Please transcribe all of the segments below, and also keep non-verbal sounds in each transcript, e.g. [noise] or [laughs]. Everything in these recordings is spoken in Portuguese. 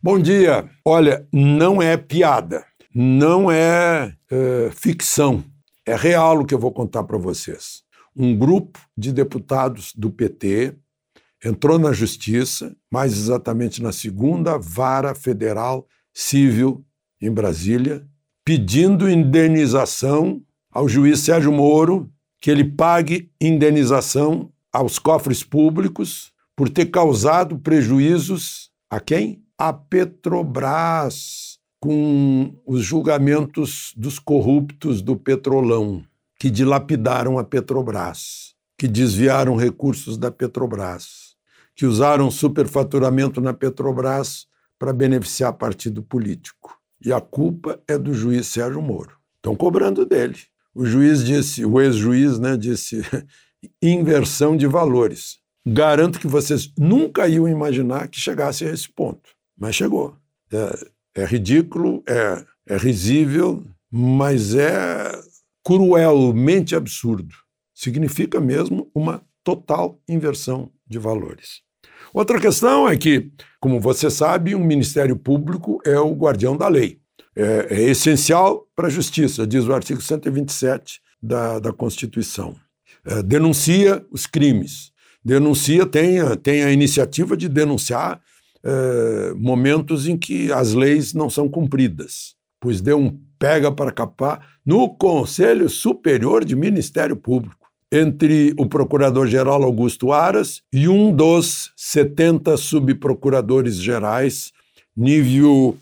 Bom dia. Olha, não é piada, não é, é ficção, é real o que eu vou contar para vocês. Um grupo de deputados do PT entrou na justiça, mais exatamente na segunda vara federal civil em Brasília, pedindo indenização ao juiz Sérgio Moro que ele pague indenização aos cofres públicos por ter causado prejuízos a quem? A Petrobras, com os julgamentos dos corruptos do Petrolão, que dilapidaram a Petrobras, que desviaram recursos da Petrobras, que usaram superfaturamento na Petrobras para beneficiar partido político. E a culpa é do juiz Sérgio Moro. Estão cobrando dele. O juiz disse, o ex-juiz, né, disse [laughs] inversão de valores. Garanto que vocês nunca iam imaginar que chegasse a esse ponto, mas chegou. É, é ridículo, é, é risível, mas é cruelmente absurdo. Significa mesmo uma total inversão de valores. Outra questão é que, como você sabe, um Ministério Público é o guardião da lei. É, é essencial para a justiça, diz o artigo 127 da, da Constituição. É, denuncia os crimes. Denuncia, tem, tem a iniciativa de denunciar é, momentos em que as leis não são cumpridas, pois deu um pega para capar no Conselho Superior de Ministério Público entre o procurador-geral Augusto Aras e um dos 70 subprocuradores gerais, Nível,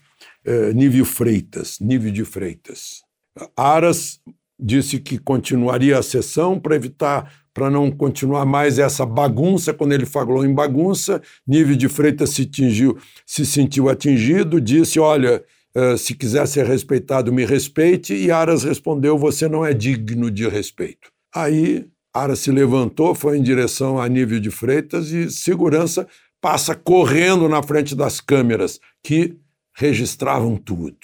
eh, Nível Freitas, Nível de Freitas. Aras disse que continuaria a sessão para evitar, para não continuar mais essa bagunça. Quando ele falou em bagunça, Nível de Freitas se, atingiu, se sentiu atingido, disse: Olha, eh, se quiser ser respeitado, me respeite. E Aras respondeu: Você não é digno de respeito. Aí Ara se levantou, foi em direção a nível de Freitas e segurança passa correndo na frente das câmeras que registravam tudo.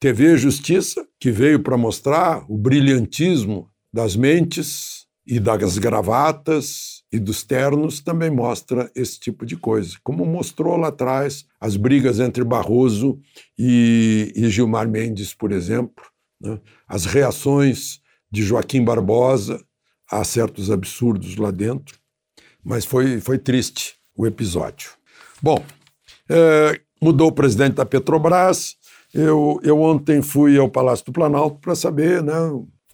TV Justiça, que veio para mostrar o brilhantismo das mentes e das gravatas e dos ternos, também mostra esse tipo de coisa. Como mostrou lá atrás as brigas entre Barroso e, e Gilmar Mendes, por exemplo, né? as reações de Joaquim Barbosa há certos absurdos lá dentro, mas foi, foi triste o episódio. Bom, é, mudou o presidente da Petrobras. Eu, eu ontem fui ao Palácio do Planalto para saber né,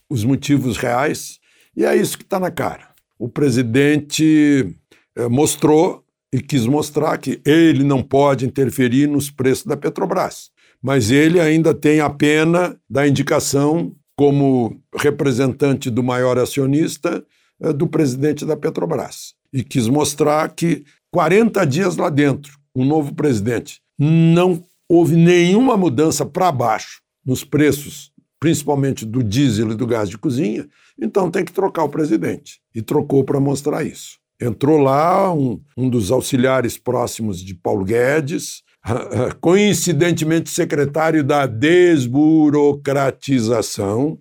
os motivos reais, e é isso que está na cara. O presidente é, mostrou e quis mostrar que ele não pode interferir nos preços da Petrobras, mas ele ainda tem a pena da indicação como representante do maior acionista eh, do presidente da Petrobras. E quis mostrar que 40 dias lá dentro, um novo presidente, não houve nenhuma mudança para baixo nos preços, principalmente do diesel e do gás de cozinha, então tem que trocar o presidente. E trocou para mostrar isso. Entrou lá um, um dos auxiliares próximos de Paulo Guedes, [laughs] coincidentemente secretário da desburocratização,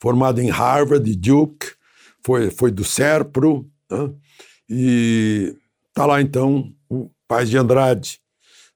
formado em Harvard e Duke, foi, foi do SERPRO, né? e está lá então o Paz de Andrade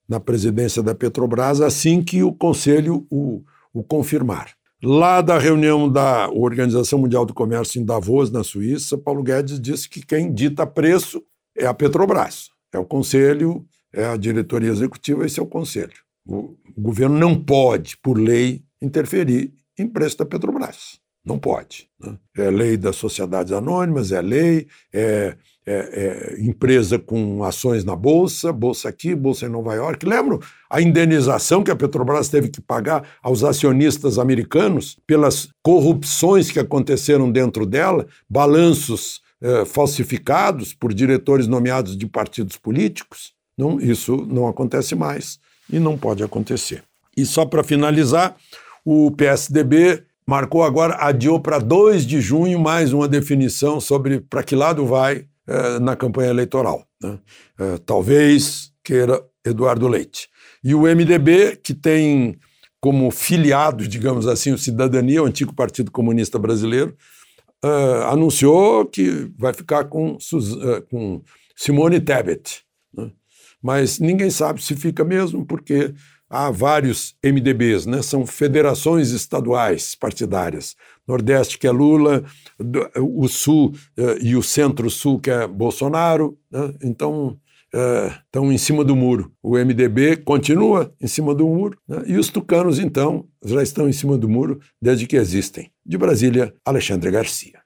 na presidência da Petrobras, assim que o Conselho o, o confirmar. Lá da reunião da Organização Mundial do Comércio em Davos, na Suíça, Paulo Guedes disse que quem dita preço é a Petrobras, é o Conselho é a diretoria executiva, esse é o conselho. O, governo não pode, por lei, interferir em preço da Petrobras. Não pode. Né? É lei das sociedades anônimas, é lei, é, é, é, empresa com ações na Bolsa, Bolsa aqui, Bolsa em Nova York. Lembram a indenização que a Petrobras teve que pagar aos acionistas americanos pelas corrupções que aconteceram dentro dela, balanços é, falsificados por diretores nomeados de partidos políticos? Não, isso não acontece mais e não pode acontecer. E só para finalizar, o PSDB marcou agora, adiou para 2 de junho mais uma definição sobre para que lado vai eh, na campanha eleitoral. Né? Eh, talvez queira Eduardo Leite. E o MDB, que tem como filiado, digamos assim, o Cidadania, o antigo Partido Comunista Brasileiro, eh, anunciou que vai ficar com, com Simone Tebet. Né? Mas ninguém sabe se fica mesmo, porque há vários MDBs, né? são federações estaduais partidárias. Nordeste, que é Lula, o Sul eh, e o Centro-Sul, que é Bolsonaro. Né? Então, estão é, em cima do muro. O MDB continua em cima do muro né? e os tucanos, então, já estão em cima do muro desde que existem. De Brasília, Alexandre Garcia.